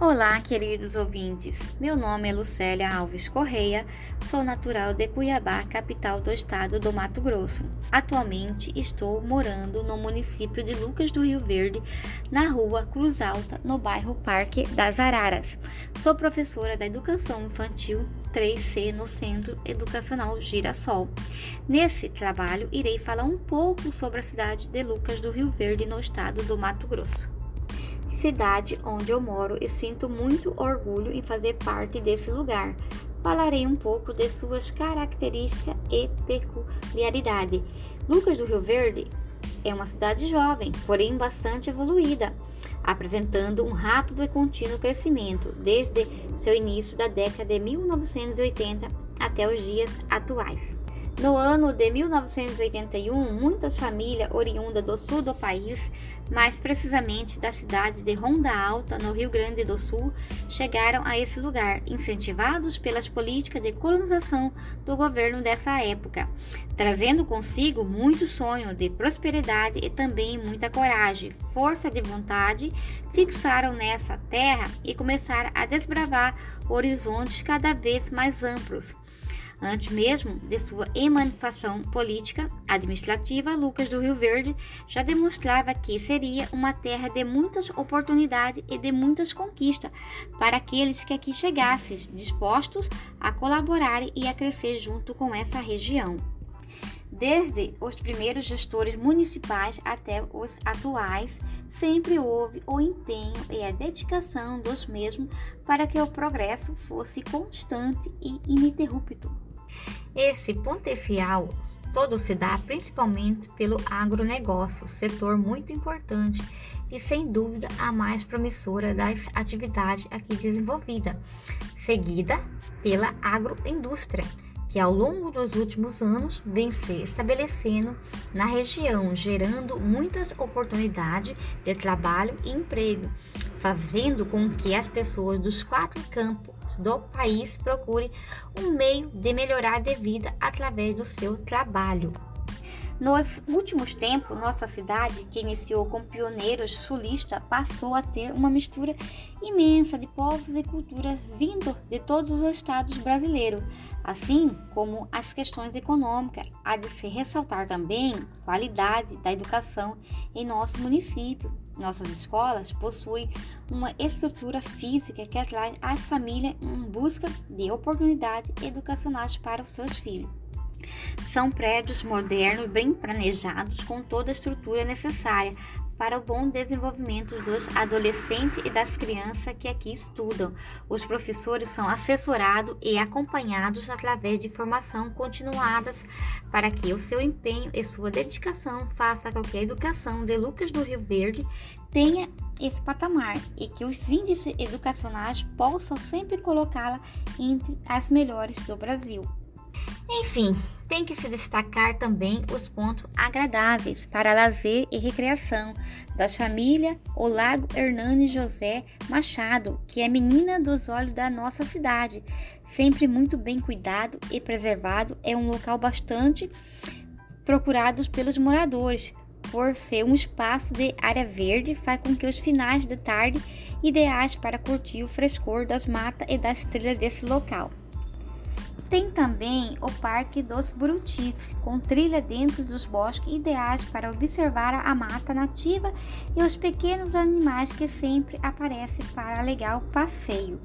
Olá, queridos ouvintes. Meu nome é Lucélia Alves Correia, sou natural de Cuiabá, capital do estado do Mato Grosso. Atualmente estou morando no município de Lucas do Rio Verde, na rua Cruz Alta, no bairro Parque das Araras. Sou professora da Educação Infantil 3C no Centro Educacional Girassol. Nesse trabalho, irei falar um pouco sobre a cidade de Lucas do Rio Verde, no estado do Mato Grosso cidade onde eu moro e sinto muito orgulho em fazer parte desse lugar. Falarei um pouco de suas características e peculiaridade. Lucas do Rio Verde é uma cidade jovem, porém bastante evoluída, apresentando um rápido e contínuo crescimento desde seu início da década de 1980 até os dias atuais. No ano de 1981, muitas famílias oriundas do sul do país, mais precisamente da cidade de Ronda Alta, no Rio Grande do Sul, chegaram a esse lugar, incentivados pelas políticas de colonização do governo dessa época, trazendo consigo muito sonho de prosperidade e também muita coragem, força de vontade, fixaram nessa terra e começaram a desbravar horizontes cada vez mais amplos Antes mesmo de sua emancipação política administrativa, Lucas do Rio Verde já demonstrava que seria uma terra de muitas oportunidades e de muitas conquistas para aqueles que aqui chegassem, dispostos a colaborar e a crescer junto com essa região. Desde os primeiros gestores municipais até os atuais, sempre houve o empenho e a dedicação dos mesmos para que o progresso fosse constante e ininterrupto. Esse potencial todo se dá principalmente pelo agronegócio, setor muito importante e sem dúvida a mais promissora das atividades aqui desenvolvida, seguida pela agroindústria, que ao longo dos últimos anos vem se estabelecendo na região, gerando muitas oportunidades de trabalho e emprego, fazendo com que as pessoas dos quatro campos do país procure um meio de melhorar de vida através do seu trabalho. Nos últimos tempos, nossa cidade, que iniciou com pioneiros sulistas, passou a ter uma mistura imensa de povos e culturas vindo de todos os estados brasileiros, assim como as questões econômicas. Há de se ressaltar também a qualidade da educação em nosso município. Nossas escolas possuem uma estrutura física que atrai as famílias em busca de oportunidades educacionais para os seus filhos. São prédios modernos, bem planejados, com toda a estrutura necessária para o bom desenvolvimento dos adolescentes e das crianças que aqui estudam. Os professores são assessorados e acompanhados através de formação continuadas para que o seu empenho e sua dedicação faça com que a educação de Lucas do Rio Verde tenha esse patamar e que os índices educacionais possam sempre colocá-la entre as melhores do Brasil. Enfim, tem que se destacar também os pontos agradáveis para lazer e recreação das famílias, o Lago Hernani José Machado, que é menina dos olhos da nossa cidade, sempre muito bem cuidado e preservado, é um local bastante procurado pelos moradores, por ser um espaço de área verde, faz com que os finais de tarde ideais para curtir o frescor das matas e das trilhas desse local. Tem também o Parque dos Brutis, com trilha dentro dos bosques ideais para observar a mata nativa e os pequenos animais que sempre aparecem para legal passeio.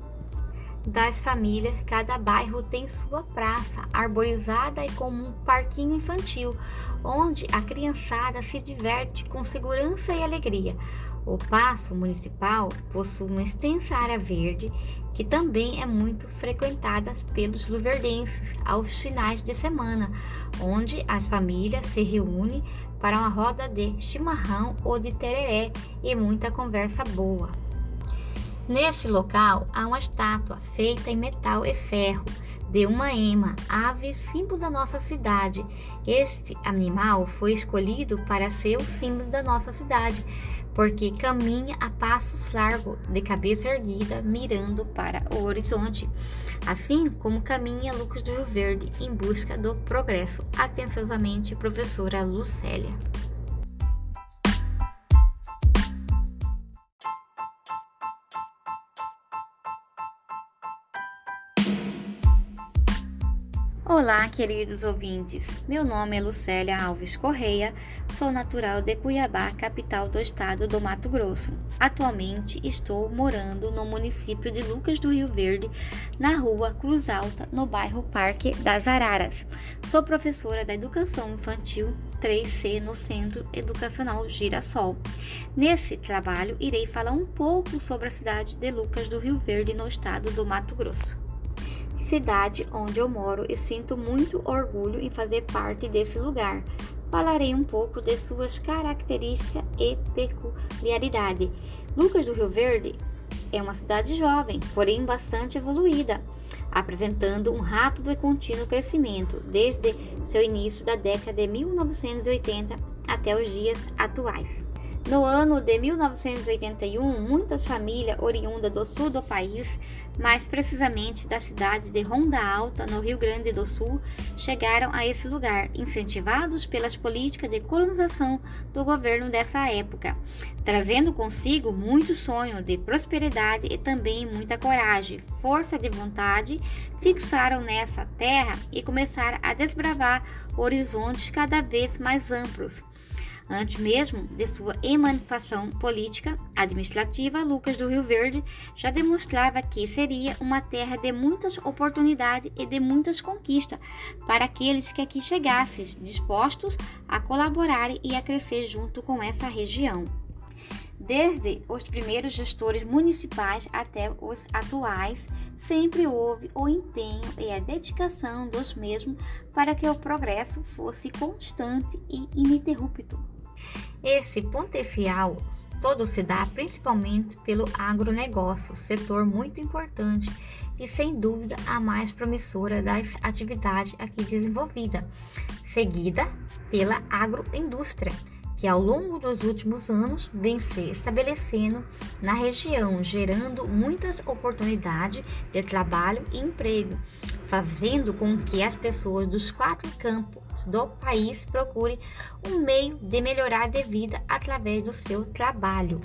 Das famílias, cada bairro tem sua praça arborizada e com um parquinho infantil, onde a criançada se diverte com segurança e alegria. O Paço Municipal possui uma extensa área verde que também é muito frequentada pelos luverdenses aos finais de semana, onde as famílias se reúnem para uma roda de chimarrão ou de tereré e muita conversa boa. Nesse local há uma estátua feita em metal e ferro de uma ema, ave símbolo da nossa cidade. Este animal foi escolhido para ser o símbolo da nossa cidade, porque caminha a passos largos, de cabeça erguida, mirando para o horizonte, assim como caminha Lucas do Rio Verde em busca do progresso. Atenciosamente, professora Lucélia. Olá, queridos ouvintes. Meu nome é Lucélia Alves Correia, sou natural de Cuiabá, capital do estado do Mato Grosso. Atualmente estou morando no município de Lucas do Rio Verde, na rua Cruz Alta, no bairro Parque das Araras. Sou professora da Educação Infantil 3C no Centro Educacional Girassol. Nesse trabalho, irei falar um pouco sobre a cidade de Lucas do Rio Verde, no estado do Mato Grosso cidade onde eu moro e sinto muito orgulho em fazer parte desse lugar. Falarei um pouco de suas características e peculiaridade. Lucas do Rio Verde é uma cidade jovem, porém bastante evoluída, apresentando um rápido e contínuo crescimento desde seu início da década de 1980 até os dias atuais. No ano de 1981, muitas famílias oriundas do sul do país, mais precisamente da cidade de Ronda Alta, no Rio Grande do Sul, chegaram a esse lugar, incentivados pelas políticas de colonização do governo dessa época, trazendo consigo muito sonho de prosperidade e também muita coragem, força de vontade, fixaram nessa terra e começaram a desbravar horizontes cada vez mais amplos Antes mesmo de sua emancipação política administrativa, Lucas do Rio Verde já demonstrava que seria uma terra de muitas oportunidades e de muitas conquistas para aqueles que aqui chegassem, dispostos a colaborar e a crescer junto com essa região. Desde os primeiros gestores municipais até os atuais, sempre houve o empenho e a dedicação dos mesmos para que o progresso fosse constante e ininterrupto. Esse potencial todo se dá principalmente pelo agronegócio, setor muito importante e sem dúvida a mais promissora das atividades aqui desenvolvida, seguida pela agroindústria, que ao longo dos últimos anos vem se estabelecendo na região, gerando muitas oportunidades de trabalho e emprego, fazendo com que as pessoas dos quatro campos do país procure um meio de melhorar de vida através do seu trabalho.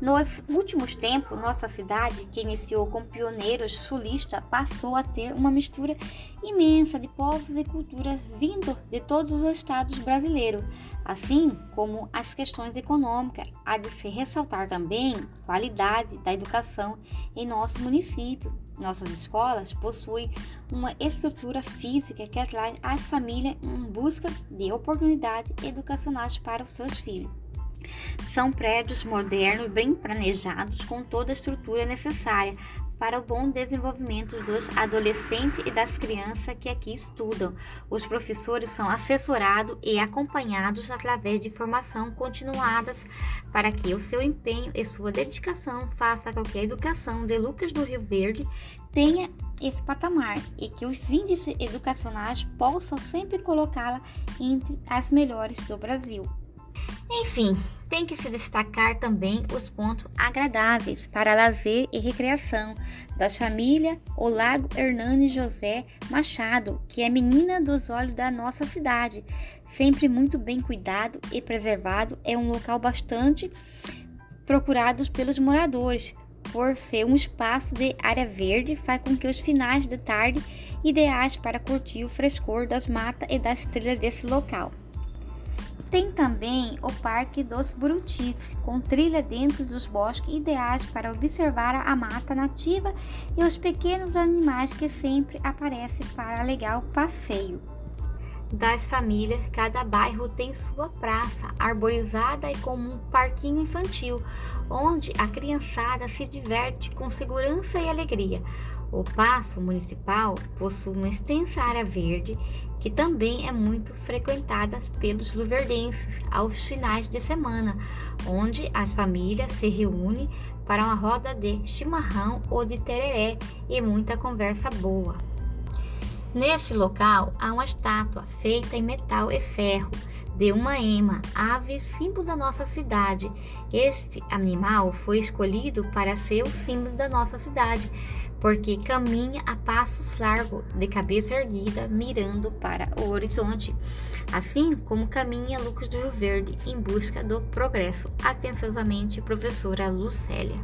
Nos últimos tempos, nossa cidade, que iniciou com pioneiros sulistas, passou a ter uma mistura imensa de povos e culturas vindo de todos os estados brasileiros, assim como as questões econômicas. Há de se ressaltar também a qualidade da educação em nosso município. Nossas escolas possuem uma estrutura física que atrai as famílias em busca de oportunidades educacionais para os seus filhos. São prédios modernos, bem planejados, com toda a estrutura necessária para o bom desenvolvimento dos adolescentes e das crianças que aqui estudam. Os professores são assessorados e acompanhados através de formação continuadas para que o seu empenho e sua dedicação faça com que a educação de Lucas do Rio Verde tenha esse patamar e que os índices educacionais possam sempre colocá-la entre as melhores do Brasil. Enfim, tem que se destacar também os pontos agradáveis para lazer e recreação das famílias O Lago Hernani José Machado, que é menina dos olhos da nossa cidade. Sempre muito bem cuidado e preservado, é um local bastante procurado pelos moradores, por ser um espaço de área verde, faz com que os finais de tarde ideais para curtir o frescor das matas e das trilhas desse local. Tem também o Parque dos Burutis, com trilha dentro dos bosques ideais para observar a mata nativa e os pequenos animais que sempre aparecem para legal passeio. Das famílias, cada bairro tem sua praça arborizada e com um parquinho infantil, onde a criançada se diverte com segurança e alegria. O Paço Municipal possui uma extensa área verde que também é muito frequentada pelos luverdenses aos finais de semana, onde as famílias se reúnem para uma roda de chimarrão ou de tereré e muita conversa boa. Nesse local há uma estátua feita em metal e ferro de uma ema, ave símbolo da nossa cidade. Este animal foi escolhido para ser o símbolo da nossa cidade, porque caminha a passos largos, de cabeça erguida, mirando para o horizonte, assim como caminha Lucas do Rio Verde em busca do progresso. Atenciosamente, professora Lucélia.